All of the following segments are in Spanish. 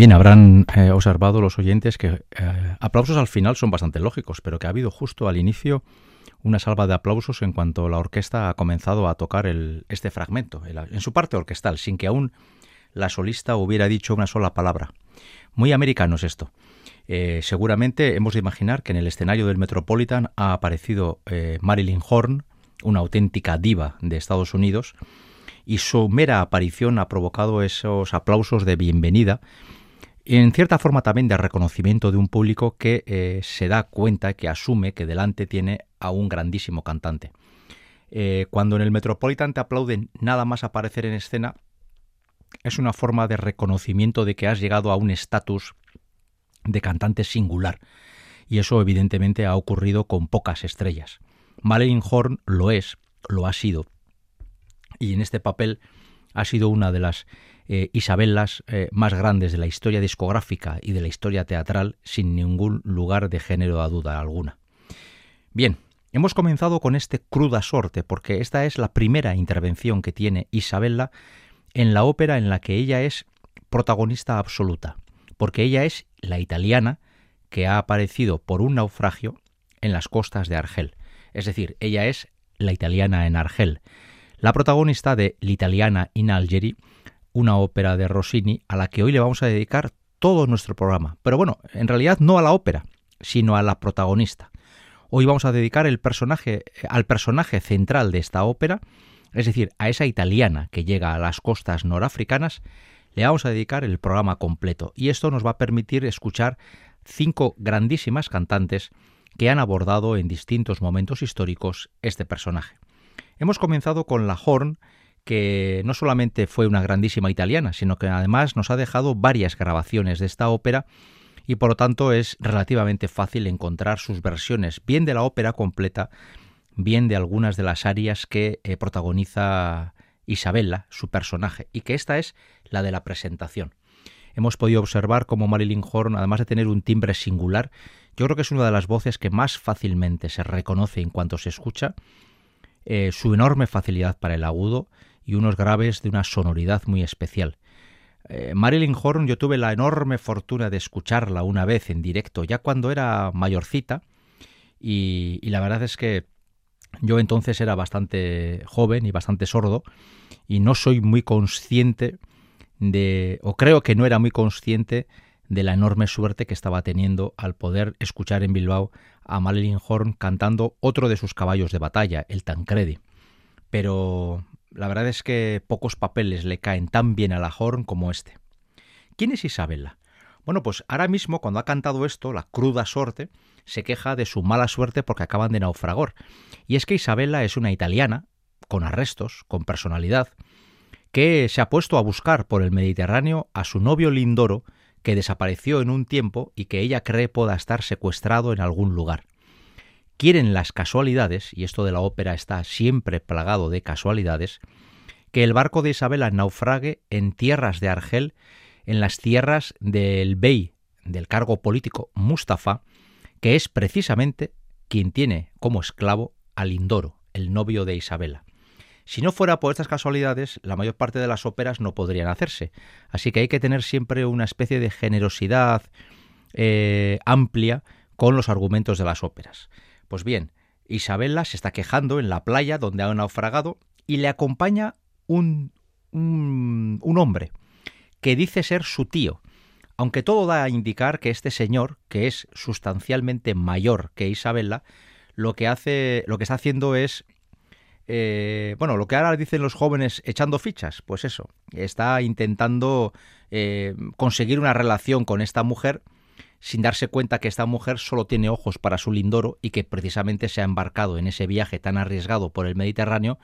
Bien, habrán eh, observado los oyentes que eh, aplausos al final son bastante lógicos, pero que ha habido justo al inicio una salva de aplausos en cuanto la orquesta ha comenzado a tocar este fragmento, en su parte orquestal, sin que aún la solista hubiera dicho una sola palabra. Muy americano es esto. Eh, seguramente hemos de imaginar que en el escenario del Metropolitan ha aparecido Marilyn Horn, una auténtica diva de Estados Unidos, y su mera aparición ha provocado esos aplausos de bienvenida en cierta forma también de reconocimiento de un público que eh, se da cuenta, que asume que delante tiene a un grandísimo cantante. Eh, cuando en el Metropolitan te aplauden nada más aparecer en escena, es una forma de reconocimiento de que has llegado a un estatus de cantante singular. Y eso evidentemente ha ocurrido con pocas estrellas. Marilyn Horn lo es, lo ha sido. Y en este papel ha sido una de las eh, Isabelas eh, más grandes de la historia discográfica y de la historia teatral, sin ningún lugar de género a duda alguna. Bien, hemos comenzado con este cruda sorte, porque esta es la primera intervención que tiene Isabella en la ópera en la que ella es protagonista absoluta, porque ella es la italiana que ha aparecido por un naufragio en las costas de Argel. Es decir, ella es la italiana en Argel, la protagonista de L'Italiana in Algeri, una ópera de Rossini a la que hoy le vamos a dedicar todo nuestro programa. Pero bueno, en realidad no a la ópera, sino a la protagonista. Hoy vamos a dedicar el personaje al personaje central de esta ópera, es decir, a esa italiana que llega a las costas norafricanas, le vamos a dedicar el programa completo y esto nos va a permitir escuchar cinco grandísimas cantantes que han abordado en distintos momentos históricos este personaje. Hemos comenzado con la Horn, que no solamente fue una grandísima italiana, sino que además nos ha dejado varias grabaciones de esta ópera y por lo tanto es relativamente fácil encontrar sus versiones, bien de la ópera completa, bien de algunas de las arias que eh, protagoniza Isabella, su personaje, y que esta es la de la presentación. Hemos podido observar cómo Marilyn Horn, además de tener un timbre singular, yo creo que es una de las voces que más fácilmente se reconoce en cuanto se escucha, eh, su enorme facilidad para el agudo y unos graves de una sonoridad muy especial. Eh, Marilyn Horn yo tuve la enorme fortuna de escucharla una vez en directo, ya cuando era mayorcita, y, la verdad es que yo entonces era bastante joven y bastante sordo, y no soy muy consciente de, o creo que no era muy consciente de la enorme suerte que estaba teniendo al poder escuchar en Bilbao a Marilyn Horn cantando otro de sus caballos de batalla, el Tancredi. Pero la verdad es que pocos papeles le caen tan bien a la Horn como este. ¿Quién es Isabella? Bueno, pues ahora mismo cuando ha cantado esto, la cruda suerte, se queja de su mala suerte porque acaban de naufragar. Y es que Isabella es una italiana, con arrestos, con personalidad, que se ha puesto a buscar por el Mediterráneo a su novio Lindoro, que desapareció en un tiempo y que ella cree pueda estar secuestrado en algún lugar. Quieren las casualidades, y esto de la ópera está siempre plagado de casualidades, que el barco de Isabela naufrague en tierras de Argel, en las tierras del bey, del cargo político Mustafa, que es precisamente quien tiene como esclavo a Lindoro, el novio de Isabela. Si no fuera por estas casualidades, la mayor parte de las óperas no podrían hacerse. Así que hay que tener siempre una especie de generosidad eh, amplia con los argumentos de las óperas. Pues bien, Isabella se está quejando en la playa donde ha naufragado y le acompaña un, un, un hombre que dice ser su tío, aunque todo da a indicar que este señor, que es sustancialmente mayor que Isabella, lo que hace, lo que está haciendo es eh, bueno, lo que ahora dicen los jóvenes echando fichas, pues eso, está intentando eh, conseguir una relación con esta mujer sin darse cuenta que esta mujer solo tiene ojos para su lindoro y que precisamente se ha embarcado en ese viaje tan arriesgado por el Mediterráneo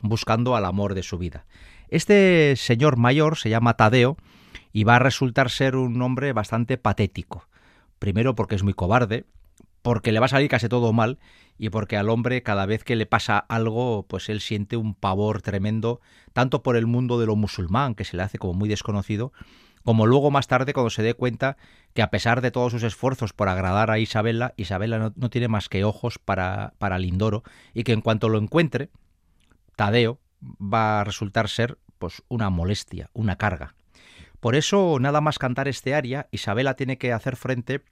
buscando al amor de su vida. Este señor mayor se llama Tadeo y va a resultar ser un hombre bastante patético. Primero porque es muy cobarde, porque le va a salir casi todo mal y porque al hombre cada vez que le pasa algo, pues él siente un pavor tremendo, tanto por el mundo de lo musulmán, que se le hace como muy desconocido, como luego más tarde cuando se dé cuenta que a pesar de todos sus esfuerzos por agradar a Isabela, Isabela no, tiene más que ojos para, para Lindoro y que en cuanto lo encuentre, Tadeo va a resultar ser pues una molestia, una carga. Por eso, nada más cantar este aria, Isabela tiene que hacer frente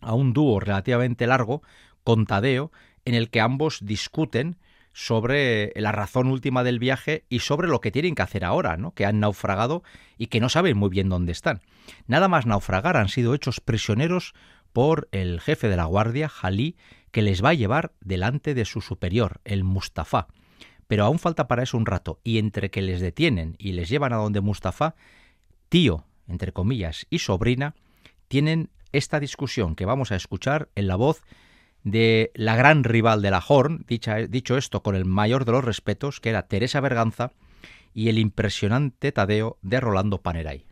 a un dúo relativamente largo con Tadeo, en el que ambos discuten sobre la razón última del viaje y sobre lo que tienen que hacer ahora, ¿no? que han naufragado y que no saben muy bien dónde están. Nada más naufragar han sido hechos prisioneros por el jefe de la guardia, Jalí, que les va a llevar delante de su superior, el Mustafa. Pero aún falta para eso un rato, y entre que les detienen y les llevan a donde Mustafa, tío, entre comillas, y sobrina, tienen esta discusión que vamos a escuchar en la voz de la gran rival de la Horn, dicho esto con el mayor de los respetos, que era Teresa Berganza, y el impresionante Tadeo de Rolando Paneray.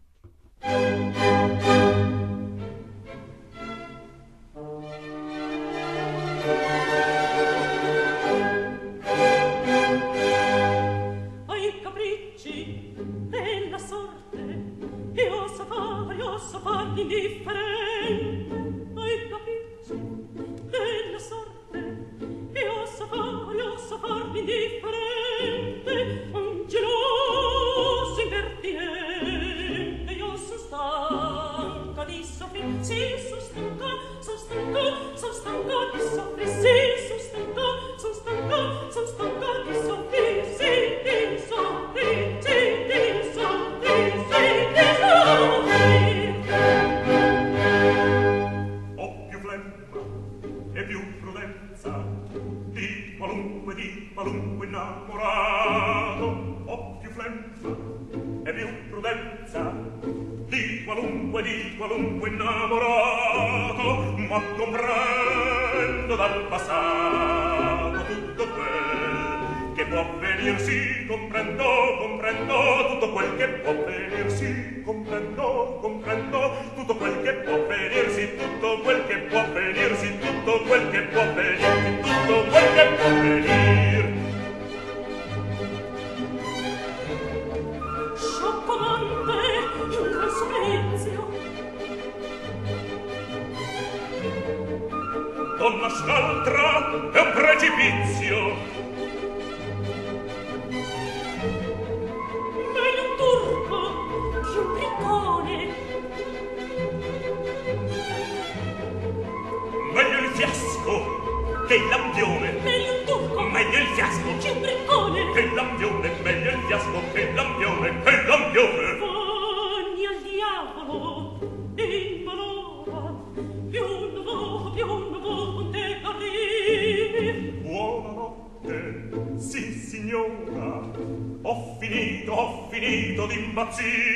al passato tutto quel che può venir sì comprendo comprendo tutto quel che può venir sì comprendo comprendo tutto quel che può venir sì tutto quel che può venir sì tutto quel che può venir. donna scontra è un precipizio. See.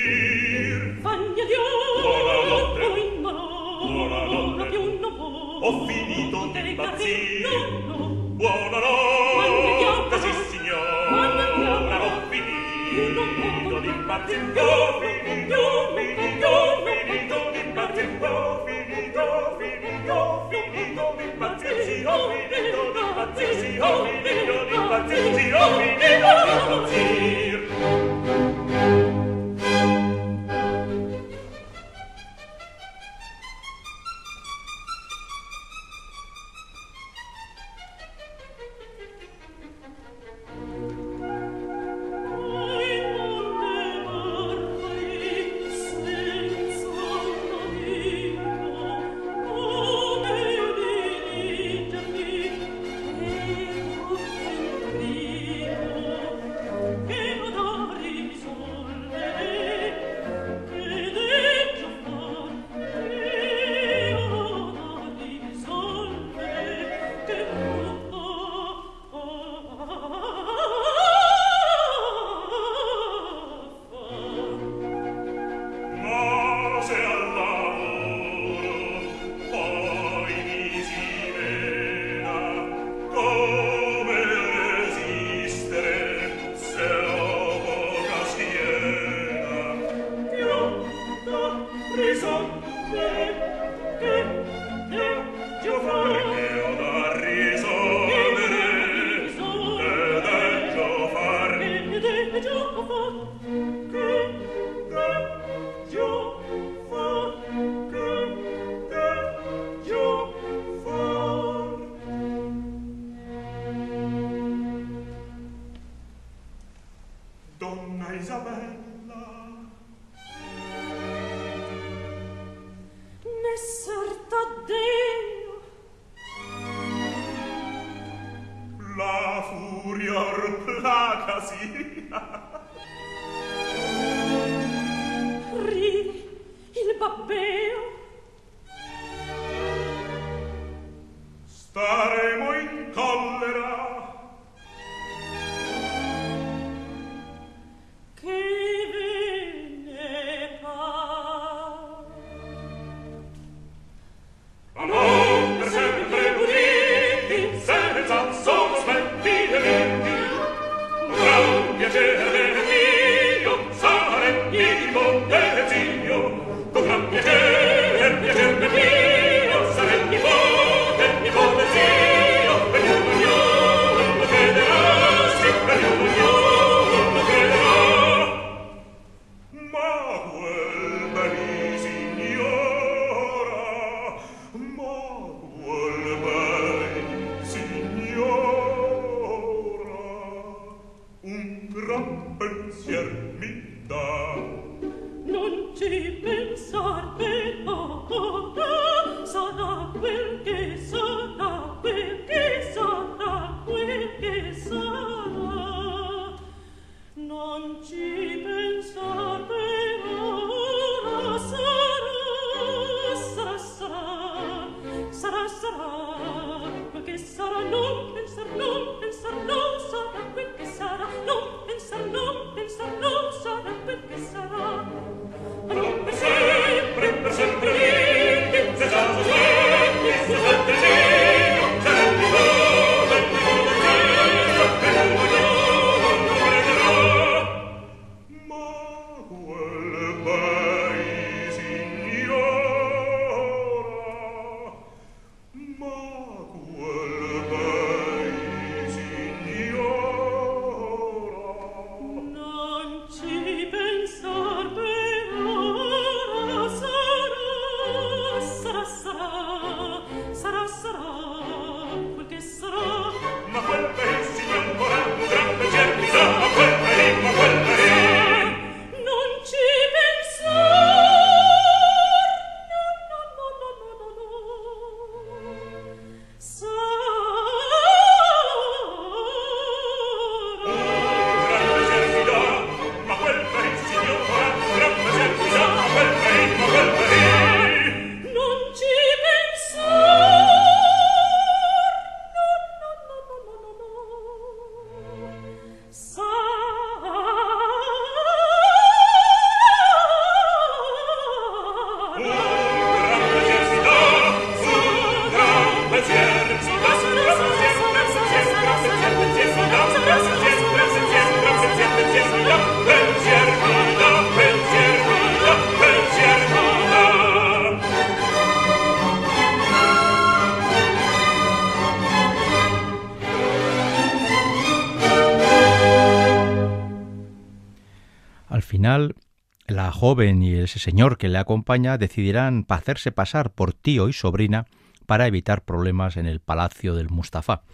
Joven y ese señor que le acompaña decidirán hacerse pasar por tío y sobrina para evitar problemas en el palacio del Mustafa.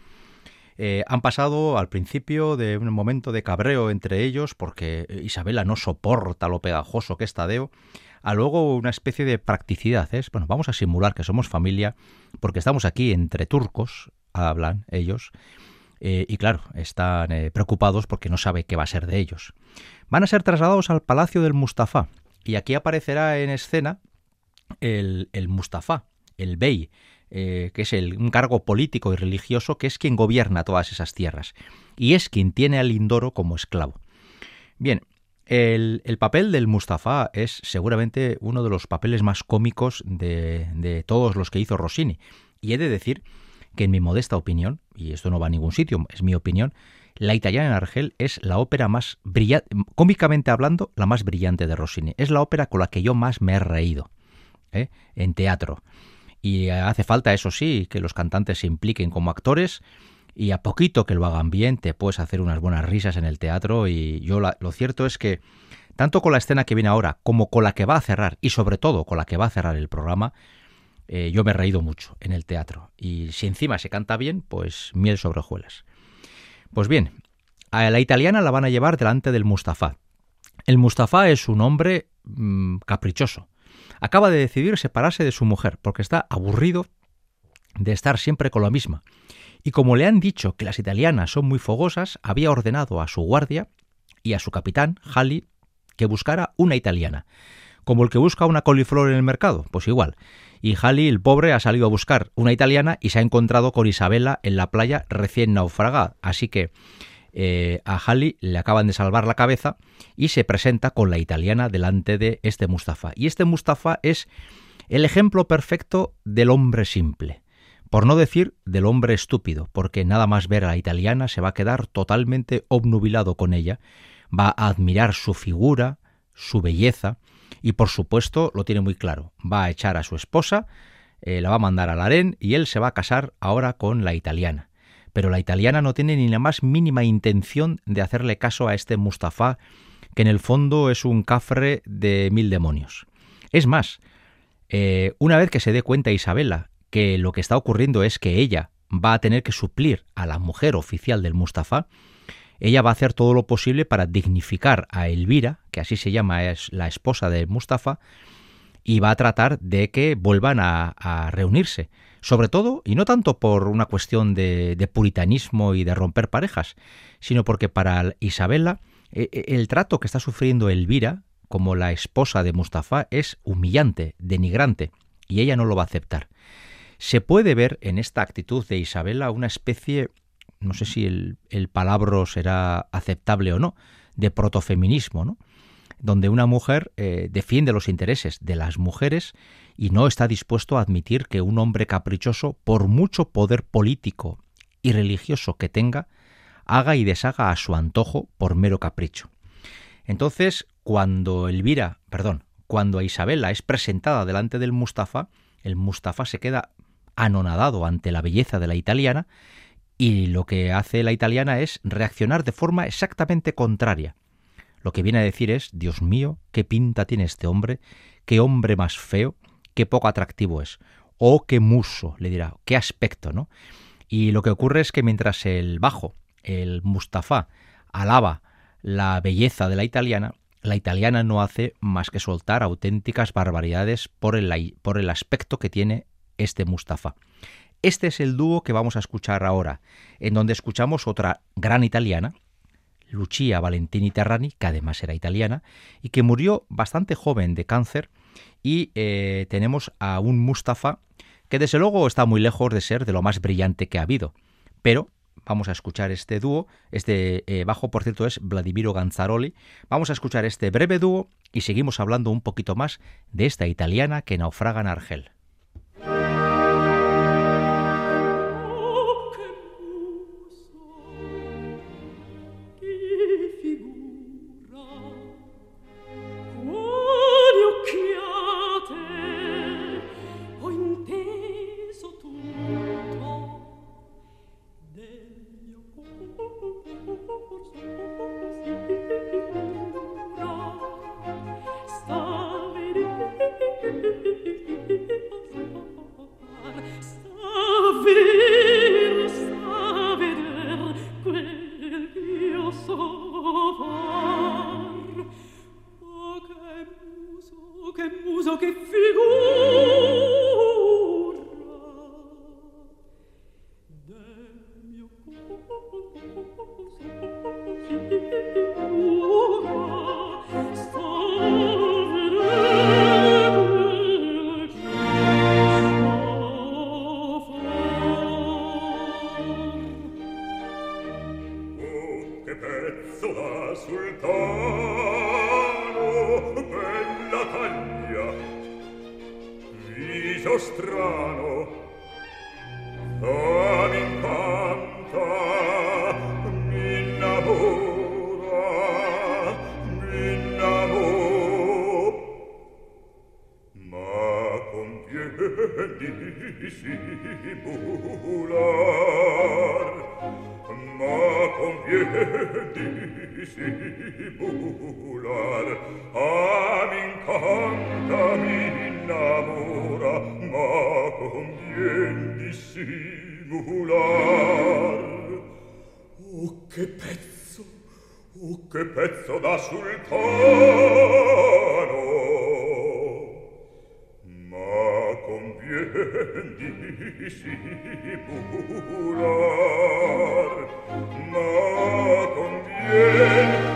Eh, han pasado al principio de un momento de cabreo entre ellos porque Isabela no soporta lo pegajoso que es Tadeo, a luego una especie de practicidad. Es, bueno, vamos a simular que somos familia porque estamos aquí entre turcos, hablan ellos, eh, y claro, están eh, preocupados porque no sabe qué va a ser de ellos van a ser trasladados al Palacio del Mustafa. Y aquí aparecerá en escena el, el Mustafa, el Bey, eh, que es el, un cargo político y religioso que es quien gobierna todas esas tierras y es quien tiene al Lindoro como esclavo. Bien, el, el, papel del Mustafa es seguramente uno de los papeles más cómicos de, de todos los que hizo Rossini. Y he de decir que en mi modesta opinión, y esto no va a ningún sitio, es mi opinión, la italiana en Argel es la ópera más brillante, cómicamente hablando, la más brillante de Rossini. Es la ópera con la que yo más me he reído ¿eh? en teatro. Y hace falta, eso sí, que los cantantes se impliquen como actores y a poquito que lo hagan bien te puedes hacer unas buenas risas en el teatro y yo lo cierto es que tanto con la escena que viene ahora como con la que va a cerrar y sobre todo con la que va a cerrar el programa, eh, yo me he reído mucho en el teatro. Y si encima se canta bien, pues miel sobre hojuelas. Pues bien, a la italiana la van a llevar delante del Mustafa. El Mustafa es un hombre mm, caprichoso. Acaba de decidir separarse de su mujer porque está aburrido de estar siempre con la misma. Y como le han dicho que las italianas son muy fogosas, había ordenado a su guardia y a su capitán, Halley, que buscara una italiana. Como el que busca una coliflor en el mercado, pues igual y Halley, el pobre, ha salido a buscar una italiana y se ha encontrado con Isabela en la playa recién naufragada. Así que eh, a Halley le acaban de salvar la cabeza y se presenta con la italiana delante de este Mustafa. Y este Mustafa es el ejemplo perfecto del hombre simple. Por no decir del hombre estúpido, porque nada más ver a la italiana se va a quedar totalmente obnubilado con ella, va a admirar su figura, su belleza, y por supuesto lo tiene muy claro, va a echar a su esposa, eh, la va a mandar al harén y él se va a casar ahora con la italiana. Pero la italiana no tiene ni la más mínima intención de hacerle caso a este Mustafa, que en el fondo es un cafre de mil demonios. Es más, eh, una vez que se dé cuenta Isabela que lo que está ocurriendo es que ella va a tener que suplir a la mujer oficial del Mustafa, ella va a hacer todo lo posible para dignificar a Elvira, que así se llama, es la esposa de Mustafa, y va a tratar de que vuelvan a, reunirse. Sobre todo, y no tanto por una cuestión de, puritanismo y de romper parejas, sino porque para Isabela e, e, el trato que está sufriendo Elvira como la esposa de Mustafa es humillante, denigrante, y ella no lo va a aceptar. Se puede ver en esta actitud de Isabela una especie no sé si el, el palabra será aceptable o no, de protofeminismo, ¿no? donde una mujer eh, defiende los intereses de las mujeres y no está dispuesto a admitir que un hombre caprichoso, por mucho poder político y religioso que tenga, haga y deshaga a su antojo por mero capricho. Entonces, cuando Elvira, perdón, cuando Isabela es presentada delante del Mustafa, el Mustafa se queda anonadado ante la belleza de la italiana y lo que hace la italiana es reaccionar de forma exactamente contraria. Lo que viene a decir es, Dios mío, qué pinta tiene este hombre, qué hombre más feo, qué poco atractivo es. Oh, qué muso, le dirá, qué aspecto, ¿no? Y lo que ocurre es que mientras el bajo, el Mustafa, alaba la belleza de la italiana, la italiana no hace más que soltar auténticas barbaridades por el, por el aspecto que tiene este Mustafa. Este es el dúo que vamos a escuchar ahora, en donde escuchamos otra gran italiana, Lucia Valentini Terrani, que además era italiana, y que murió bastante joven de cáncer, y eh, tenemos a un Mustafa que desde luego está muy lejos de ser de lo más brillante que ha habido, pero vamos a escuchar este dúo, este eh, bajo por cierto es Vladimiro Ganzaroli, vamos a escuchar este breve dúo y seguimos hablando un poquito más de esta italiana que naufraga en Argel. dissimular ma conviene dissimular a m'incanta m'innamora ma convien dissimular oh che pezzo oh che pezzo da sul cor dissimular, ma conviene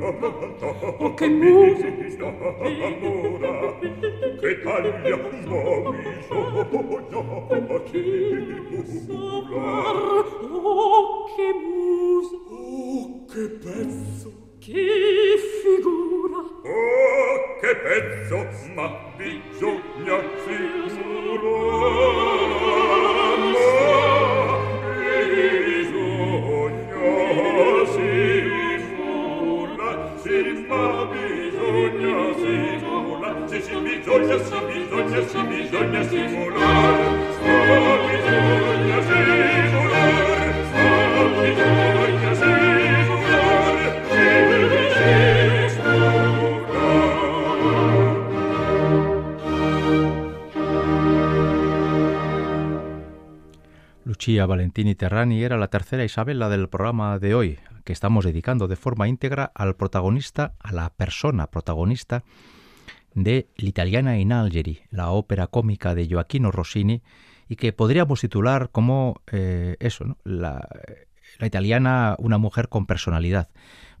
oh che musa allora che taglia io viso sogno che sapor oh che musa oh che pezzo. Che Valentini Terrani era la tercera Isabela del programa de hoy, que estamos dedicando de forma íntegra al protagonista, a la persona protagonista de L'Italiana in Algeri, la ópera cómica de Gioacchino Rossini, y que podríamos titular como eh, eso, ¿no? la, italiana, una mujer con personalidad.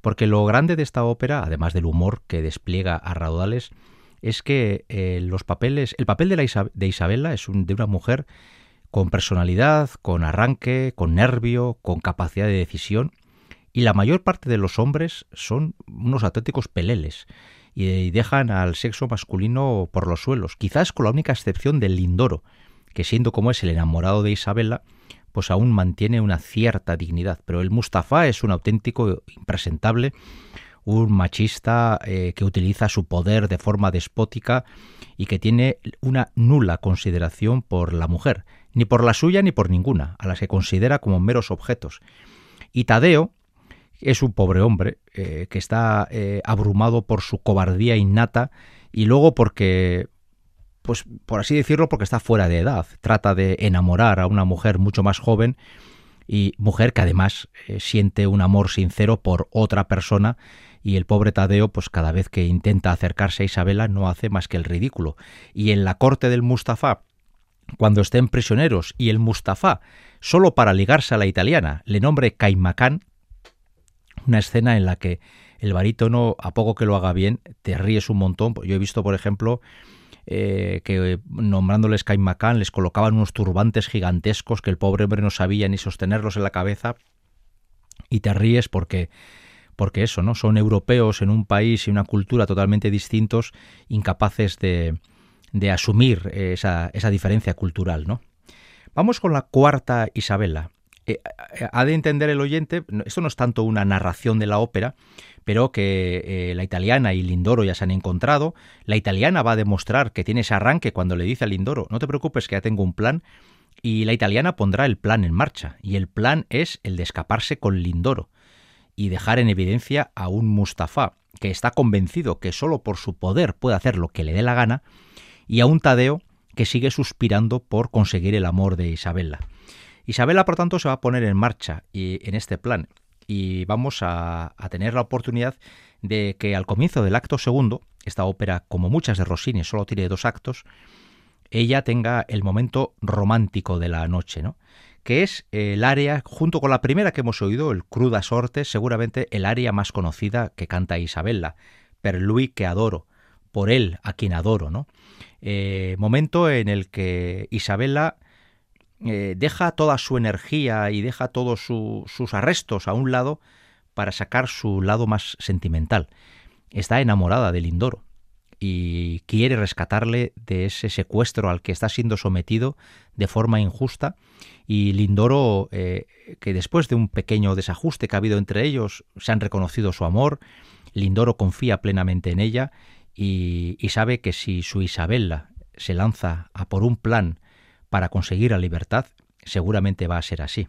Porque lo grande de esta ópera, además del humor que despliega a raudales, es que eh, los papeles, el papel de, la de Isabela es un, de una mujer con personalidad, con arranque, con nervio, con capacidad de decisión, y la mayor parte de los hombres son unos auténticos peleles y dejan al sexo masculino por los suelos, quizás con la única excepción del Lindoro, que siendo como es el enamorado de Isabela, pues aún mantiene una cierta dignidad. Pero el Mustafa es un auténtico impresentable, un machista eh, que utiliza su poder de forma despótica y que tiene una nula consideración por la mujer, ni por la suya ni por ninguna, a las que considera como meros objetos. Y Tadeo, es un pobre hombre eh, que está eh, abrumado por su cobardía innata y luego porque, pues por así decirlo, porque está fuera de edad. Trata de enamorar a una mujer mucho más joven y mujer que además eh, siente un amor sincero por otra persona y el pobre Tadeo, pues cada vez que intenta acercarse a Isabela no hace más que el ridículo. Y en la corte del Mustafa, cuando estén prisioneros y el Mustafa, solo para ligarse a la italiana, le nombre Caimacán, una escena en la que el barítono, a poco que lo haga bien, te ríes un montón. Yo he visto, por ejemplo, eh, que nombrándoles Caimacán les colocaban unos turbantes gigantescos que el pobre hombre no sabía ni sostenerlos en la cabeza y te ríes porque porque eso, ¿no? Son europeos en un país y una cultura totalmente distintos, incapaces de, de asumir esa, esa diferencia cultural, ¿no? Vamos con la cuarta Isabela, eh, ha de entender el oyente, esto no es tanto una narración de la ópera, pero que eh, la italiana y Lindoro ya se han encontrado. La italiana va a demostrar que tiene ese arranque cuando le dice a Lindoro, no te preocupes que ya tengo un plan, y la italiana pondrá el plan en marcha, y el plan es el de escaparse con Lindoro y dejar en evidencia a un Mustafa que está convencido que solo por su poder puede hacer lo que le dé la gana, y a un Tadeo que sigue suspirando por conseguir el amor de Isabella. Isabela, por tanto, se va a poner en marcha y, en este plan y vamos a, a, tener la oportunidad de que al comienzo del acto segundo, esta ópera, como muchas de Rossini, solo tiene dos actos, ella tenga el momento romántico de la noche, ¿no? que es el área, junto con la primera que hemos oído, el Cruda Sorte, seguramente el área más conocida que canta Isabella, Per lui que adoro, por él a quien adoro, ¿no? Eh, momento en el que Isabella eh, deja toda su energía y deja todos su, sus arrestos a un lado para sacar su lado más sentimental. Está enamorada de Lindoro y quiere rescatarle de ese secuestro al que está siendo sometido de forma injusta y Lindoro, eh, que después de un pequeño desajuste que ha habido entre ellos, se han reconocido su amor, Lindoro confía plenamente en ella y, sabe que si su Isabella se lanza a por un plan para conseguir la libertad, seguramente va a ser así.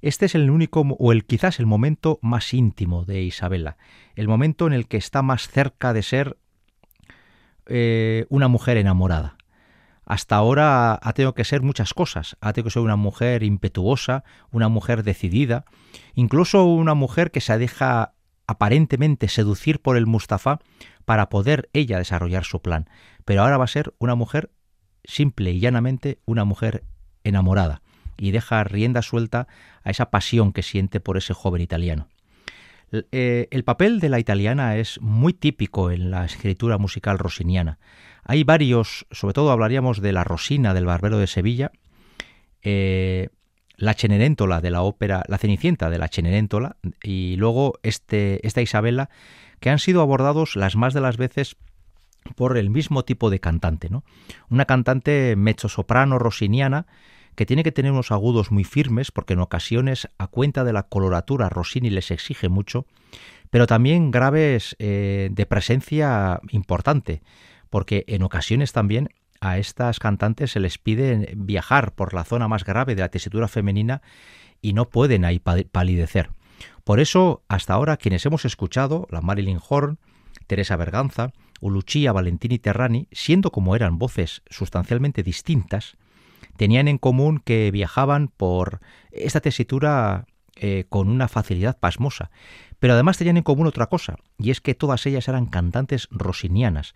Este es el único o el quizás el momento más íntimo de Isabela, el momento en el que está más cerca de ser eh, una mujer enamorada. hasta ahora ha tenido que ser muchas cosas. Ha tenido que ser una mujer impetuosa, una mujer decidida, incluso una mujer que se deja aparentemente seducir por el Mustafa para poder ella desarrollar su plan. Pero ahora va a ser una mujer simple y llanamente una mujer enamorada y deja rienda suelta a esa pasión que siente por ese joven italiano. Eh, el papel de la italiana es muy típico en la escritura musical rosiniana. Hay varios, sobre todo hablaríamos de la Rosina del Barbero de Sevilla, eh, la Cenerentola de la ópera, la Cenicienta de la Cenerentola y luego este, esta Isabela, que han sido abordados las más de las veces por el mismo tipo de cantante, ¿no? Una cantante mezzo-soprano rosiniana que tiene que tener unos agudos muy firmes porque en ocasiones a cuenta de la coloratura Rossini les exige mucho, pero también graves eh, de presencia importante, porque en ocasiones también a estas cantantes se les pide viajar por la zona más grave de la tesitura femenina y no pueden ahí palidecer. Por eso, hasta ahora, quienes hemos escuchado, la Marilyn Horn, Teresa Berganza, Uluchia, Valentini Terrani, siendo como eran voces sustancialmente distintas, tenían en común que viajaban por esta tesitura eh, con una facilidad pasmosa. Pero además tenían en común otra cosa, y es que todas ellas eran cantantes rosinianas.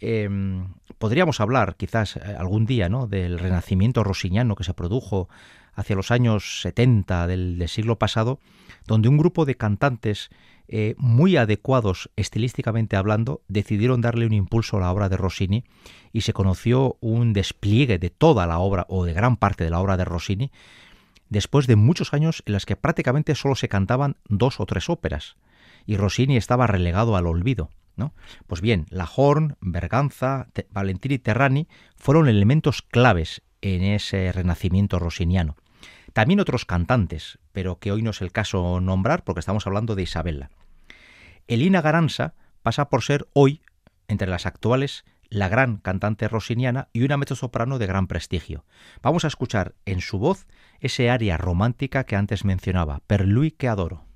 Em, podríamos hablar quizás eh, algún día ¿no? del renacimiento rosiniano que se produjo hacia los años 70 del, siglo pasado, donde un grupo de cantantes eh, muy adecuados estilísticamente hablando decidieron darle un impulso a la obra de Rossini y se conoció un despliegue de toda la obra o de gran parte de la obra de Rossini después de muchos años en las que prácticamente solo se cantaban dos o tres óperas y Rossini estaba relegado al olvido. Pues bien, la Horn, Berganza, Valentini y Terrani fueron elementos claves en ese renacimiento rossiniano. También otros cantantes, pero que hoy no es el caso nombrar porque estamos hablando de Isabella. Elina Garanza pasa por ser hoy, entre las actuales, la gran cantante rossiniana y una mezzosoprano de gran prestigio. Vamos a escuchar en su voz ese aria romántica que antes mencionaba, Per lui que adoro.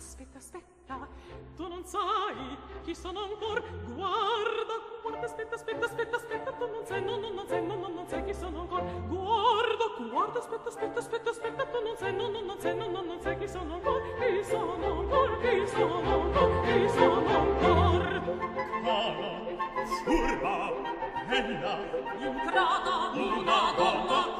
Aspetta, aspetta, tu non sai chi sono ancora. Guarda, guarda, aspetta, aspetta, aspetta, aspetta, tu non sai, no, no, non sai, no, no, non sai chi sono ancora. Guarda, guarda, aspetta, aspetta, aspetta, aspetta, tu non sai, no, no, non sai, no, no, non sai chi sono ancora. Chi sono ancora, chi sono ancora, chi sono ancora. Cara, furba, bella, intrata, una donna,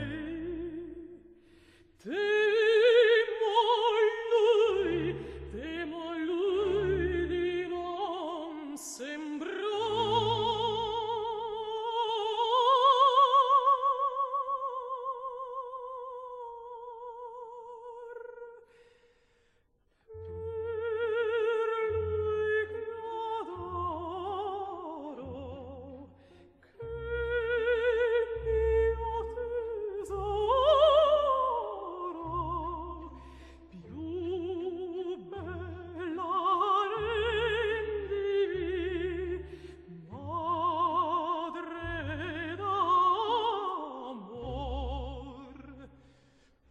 Temo a lui, temo lui.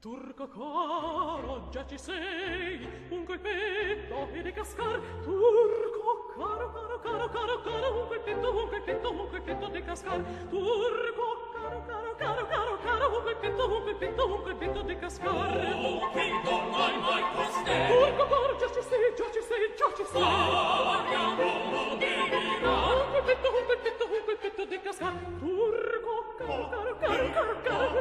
Turco caro, già ci sei, un colpetto e di cascar. Turco caro, caro, caro, caro, caro, un colpetto, un colpetto, un colpetto di cascar. Turco caro, caro, caro, caro, caro, un colpetto, un colpetto, un colpetto di cascar. Oh, pinto mai mai coste. Turco caro, già ci sei, già ci sei, già ci sei. Guardiamo, non devi Un colpetto, un colpetto, un colpetto di cascar. Turco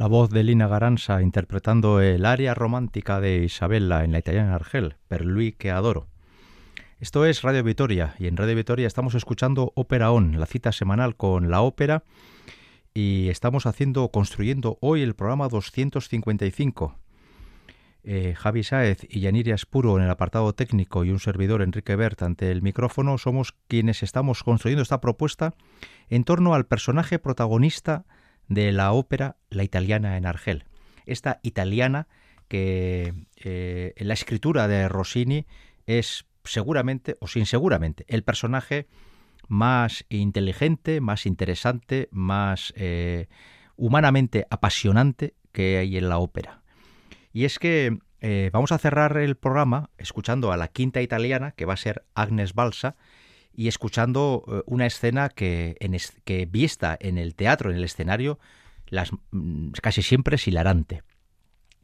La voz de Lina Garanza interpretando el aria romántica de Isabella en la italiana Argel, Per lui que adoro. Esto es Radio Vitoria y en Radio Vitoria estamos escuchando Ópera On, la cita semanal con la ópera y estamos haciendo, construyendo hoy el programa 255. Eh, Javi Sáez y Yaniria Espuro en el apartado técnico y un servidor Enrique Bert ante el micrófono somos quienes estamos construyendo esta propuesta en torno al personaje protagonista de la ópera La italiana en Argel. Esta italiana que eh, en la escritura de Rossini es seguramente, o sin seguramente, el personaje más inteligente, más interesante, más eh, humanamente apasionante que hay en la ópera. Y es que eh, vamos a cerrar el programa escuchando a la quinta italiana, que va a ser Agnes Balsa, y escuchando eh, una escena que, en que vista en el teatro, en el escenario, las, mm, casi siempre es hilarante.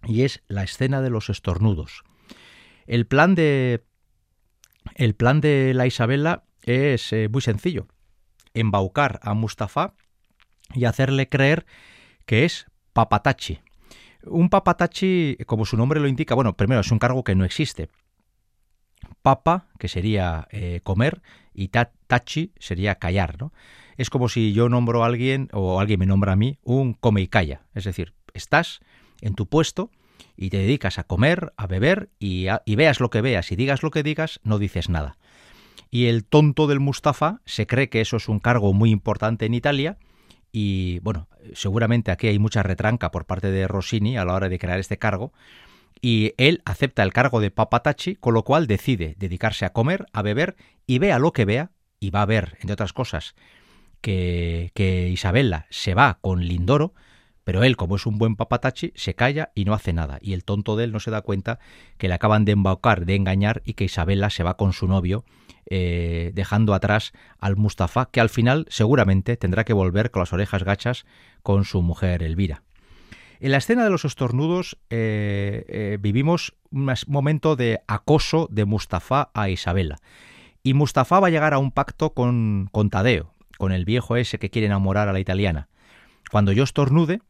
Y es la escena de los estornudos. El plan de, el plan de la Isabela es eh, muy sencillo. Embaucar a Mustafa y hacerle creer que es papatachi. Un papatachi, como su nombre lo indica, bueno, primero es un cargo que no existe. Papa, que sería eh, comer, y tachi sería callar, ¿no? Es como si yo nombro a alguien o alguien me nombra a mí un come y calla. Es decir, estás en tu puesto y te dedicas a comer, a beber y, y veas lo que veas y digas lo que digas, no dices nada. Y el tonto del Mustafa se cree que eso es un cargo muy importante en Italia y bueno, seguramente aquí hay mucha retranca por parte de Rossini a la hora de crear este cargo y él acepta el cargo de papatachi, con lo cual decide dedicarse a comer, a beber y vea lo que vea y va a ver, entre otras cosas, que, que Isabella se va con Lindoro, Pero él, como es un buen papatachi, se calla y no hace nada. Y el tonto de él no se da cuenta que le acaban de embaucar, de engañar y que Isabela se va con su novio, eh, dejando atrás al Mustafa, que al final seguramente tendrá que volver con las orejas gachas con su mujer Elvira. En la escena de los estornudos eh, eh, vivimos un momento de acoso de Mustafa a Isabela. Y Mustafa va a llegar a un pacto con, con Tadeo, con el viejo ese que quiere enamorar a la italiana. Cuando yo estornude,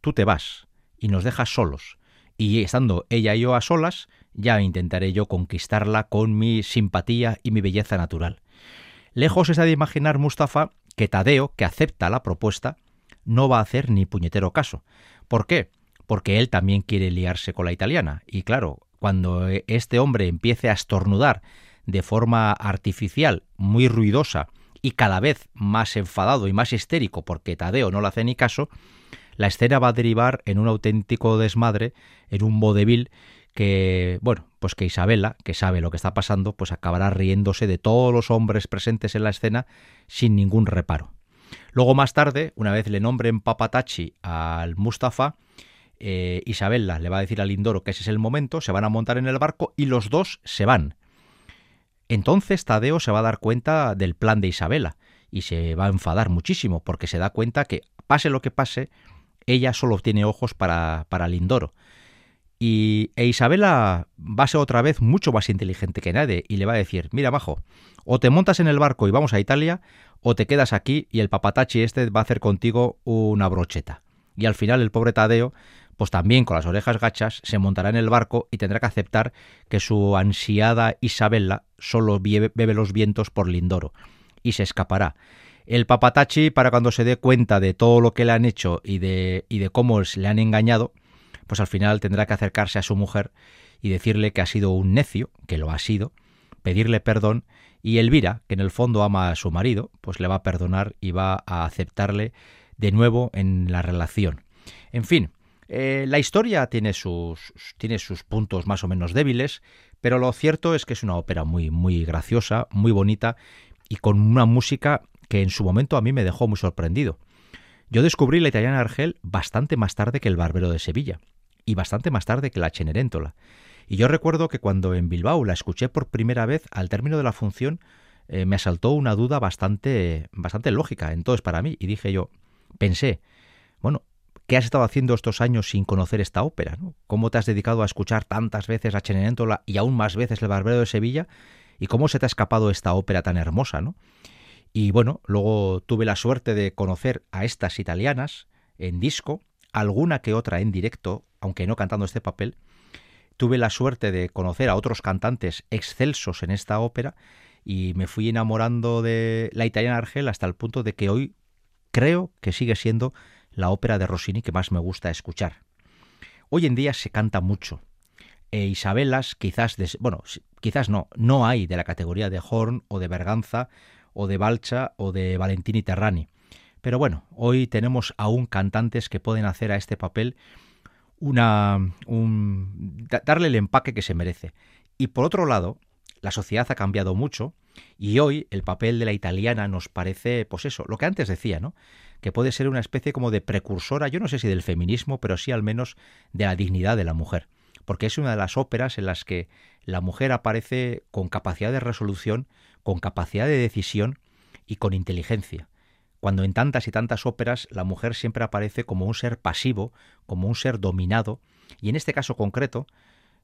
tú te vas y nos dejas solos. Y estando ella y yo a solas, ya intentaré yo conquistarla con mi simpatía y mi belleza natural. Lejos está de imaginar Mustafa que Tadeo, que acepta la propuesta, no va a hacer ni puñetero caso. ¿Por qué? Porque él también quiere liarse con la italiana. Y claro, cuando este hombre empiece a estornudar de forma artificial, muy ruidosa, y cada vez más enfadado y más histérico porque Tadeo no le hace ni caso, la escena va a derivar en un auténtico desmadre, en un vodevil que, bueno, pues que Isabela, que sabe lo que está pasando, pues acabará riéndose de todos los hombres presentes en la escena sin ningún reparo. Luego más tarde, una vez le nombren papatachi al Mustafa, eh, Isabela le va a decir a Lindoro que ese es el momento, se van a montar en el barco y los dos se van. Entonces Tadeo se va a dar cuenta del plan de Isabela y se va a enfadar muchísimo porque se da cuenta que, pase lo que pase, ella solo tiene ojos para, para Lindoro. Y e Isabela va a ser otra vez mucho más inteligente que nadie y le va a decir, mira, bajo, o te montas en el barco y vamos a Italia, o te quedas aquí y el papatachi este va a hacer contigo una brocheta. Y al final el pobre Tadeo, pues también con las orejas gachas, se montará en el barco y tendrá que aceptar que su ansiada Isabela solo bebe los vientos por Lindoro y se escapará. El papatachi, para cuando se dé cuenta de todo lo que le han hecho y de, y de cómo le han engañado, pues al final tendrá que acercarse a su mujer y decirle que ha sido un necio, que lo ha sido, pedirle perdón y Elvira, que en el fondo ama a su marido, pues le va a perdonar y va a aceptarle de nuevo en la relación. En fin, eh, la historia tiene sus, tiene sus puntos más o menos débiles, pero lo cierto es que es una ópera muy, muy graciosa, muy bonita y con una música que en su momento a mí me dejó muy sorprendido. Yo descubrí la italiana Argel bastante más tarde que el Barbero de Sevilla y bastante más tarde que la Cenerentola. Y yo recuerdo que cuando en Bilbao la escuché por primera vez, al término de la función, eh, me asaltó una duda bastante, bastante lógica, entonces para mí, y dije yo, pensé, bueno, ¿qué has estado haciendo estos años sin conocer esta ópera? ¿Cómo te has dedicado a escuchar tantas veces la Cenerentola y aún más veces el Barbero de Sevilla? ¿Y cómo se te ha escapado esta ópera tan hermosa? ¿no? Y bueno, luego tuve la suerte de conocer a estas italianas en disco, alguna que otra en directo, aunque no cantando este papel. Tuve la suerte de conocer a otros cantantes excelsos en esta ópera y me fui enamorando de la italiana Argel hasta el punto de que hoy creo que sigue siendo la ópera de Rossini que más me gusta escuchar. Hoy en día se canta mucho. E Isabelas, quizás, bueno, quizás no, no hay de la categoría de Horn o de Berganza o de Balcha o de Valentini Terrani. Pero bueno, hoy tenemos aún cantantes que pueden hacer a este papel una un, darle el empaque que se merece. Y por otro lado, la sociedad ha cambiado mucho y hoy el papel de la italiana nos parece, pues eso, lo que antes decía, ¿no? Que puede ser una especie como de precursora, yo no sé si del feminismo, pero sí al menos de la dignidad de la mujer. Porque es una de las óperas en las que la mujer aparece con capacidad de resolución, con capacidad de decisión y con inteligencia. Cuando en tantas y tantas óperas la mujer siempre aparece como un ser pasivo, como un ser dominado, y en este caso concreto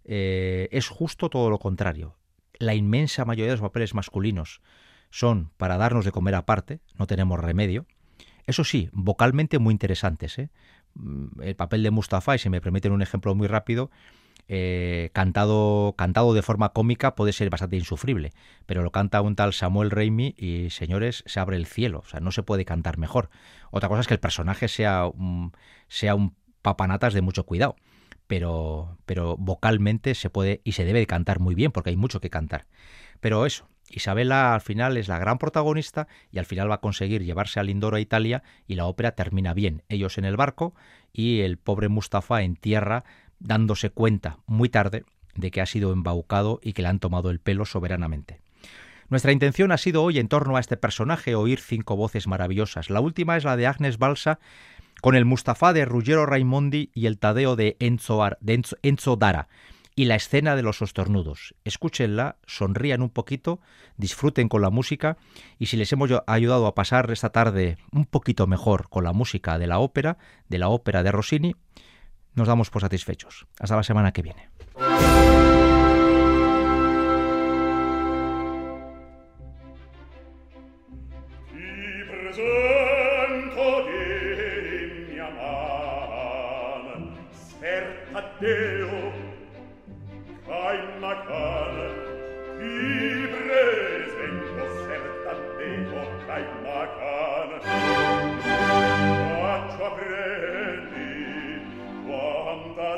eh, es justo todo lo contrario. La inmensa mayoría de los papeles masculinos son para darnos de comer aparte, no tenemos remedio. Eso sí, vocalmente muy interesantes. ¿eh? Mm, el papel de Mustafa, y si me permiten un ejemplo muy rápido, eh, cantado, cantado de forma cómica puede ser bastante insufrible, pero lo canta un tal Samuel Raimi y señores, se abre el cielo, o sea, no se puede cantar mejor. Otra cosa es que el personaje sea un, sea un papanatas de mucho cuidado, pero, pero vocalmente se puede y se debe cantar muy bien porque hay mucho que cantar. Pero eso, Isabela al final es la gran protagonista y al final va a conseguir llevarse a Lindoro a Italia y la ópera termina bien. Ellos en el barco y el pobre Mustafa en tierra dándose cuenta muy tarde de que ha sido embaucado y que le han tomado el pelo soberanamente. Nuestra intención ha sido hoy en torno a este personaje oír cinco voces maravillosas. La última es la de Agnes Balsa, con el Mustafá de Ruggiero Raimondi y el Tadeo de Enzo, Enzo, Dara, y la escena de los ostornudos. Escúchenla, sonrían un poquito, disfruten con la música y si les hemos ayudado a pasar esta tarde un poquito mejor con la música de la ópera, de la ópera de Rossini, nos damos por satisfechos. Hasta la semana que viene.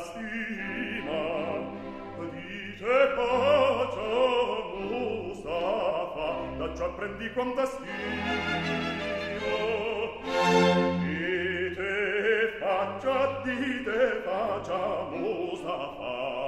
stima dite pace Mustafa da ciò prendi quanta stima e te faccia di te faccia Mustafa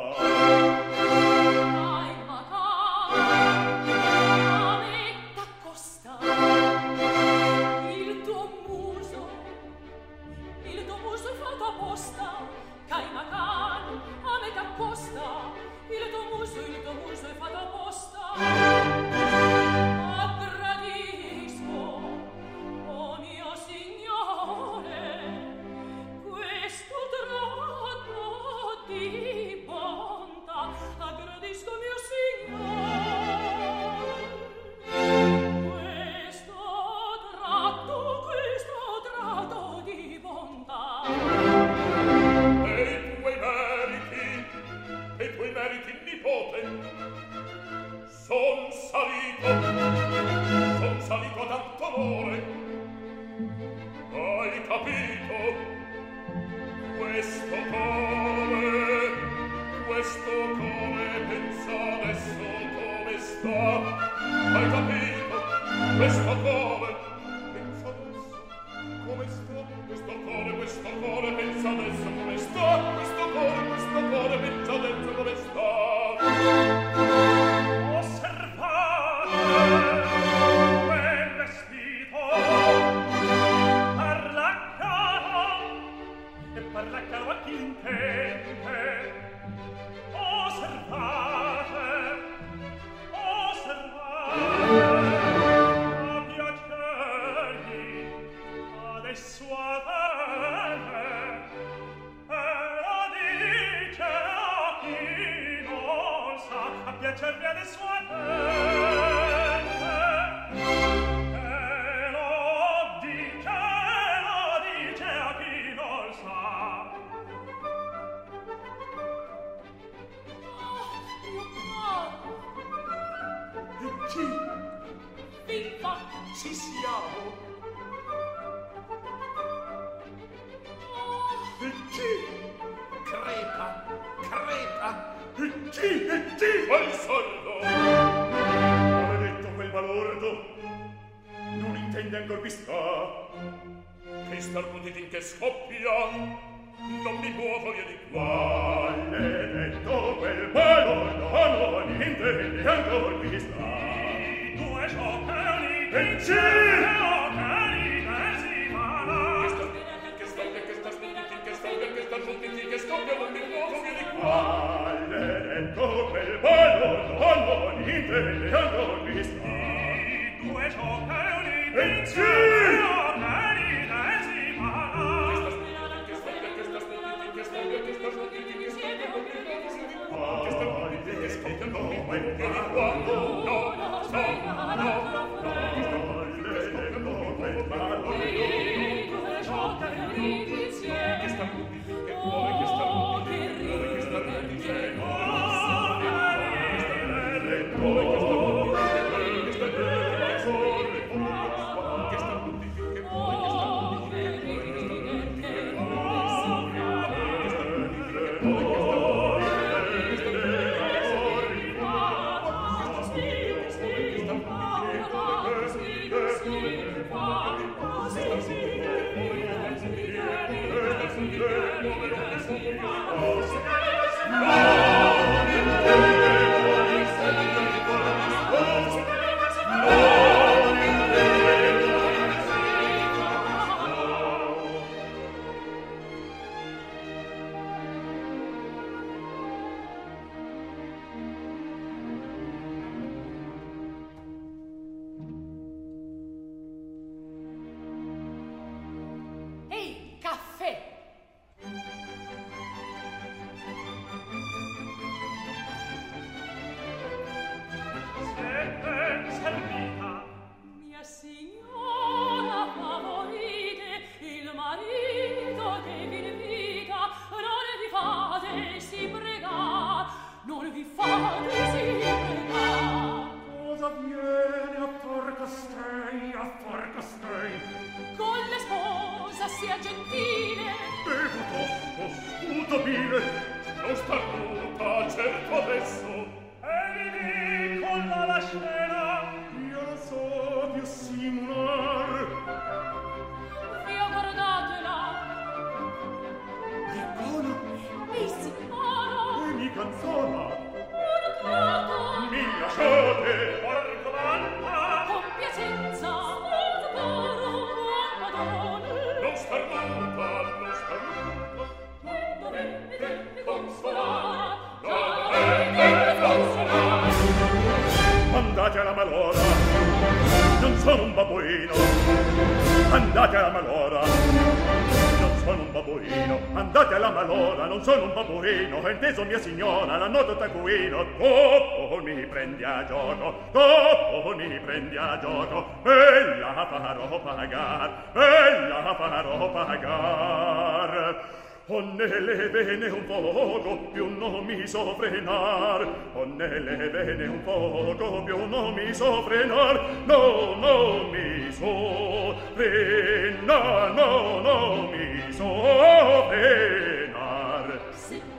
pinguino, dopo mi prendi a gioco, dopo mi prendi a gioco, e la farò pagar, e la farò pagar. O nelle vene un poco più non mi so frenar, o nelle vene un poco più non mi so frenar, no, non mi so frenar, no, non mi so frenar. Sì.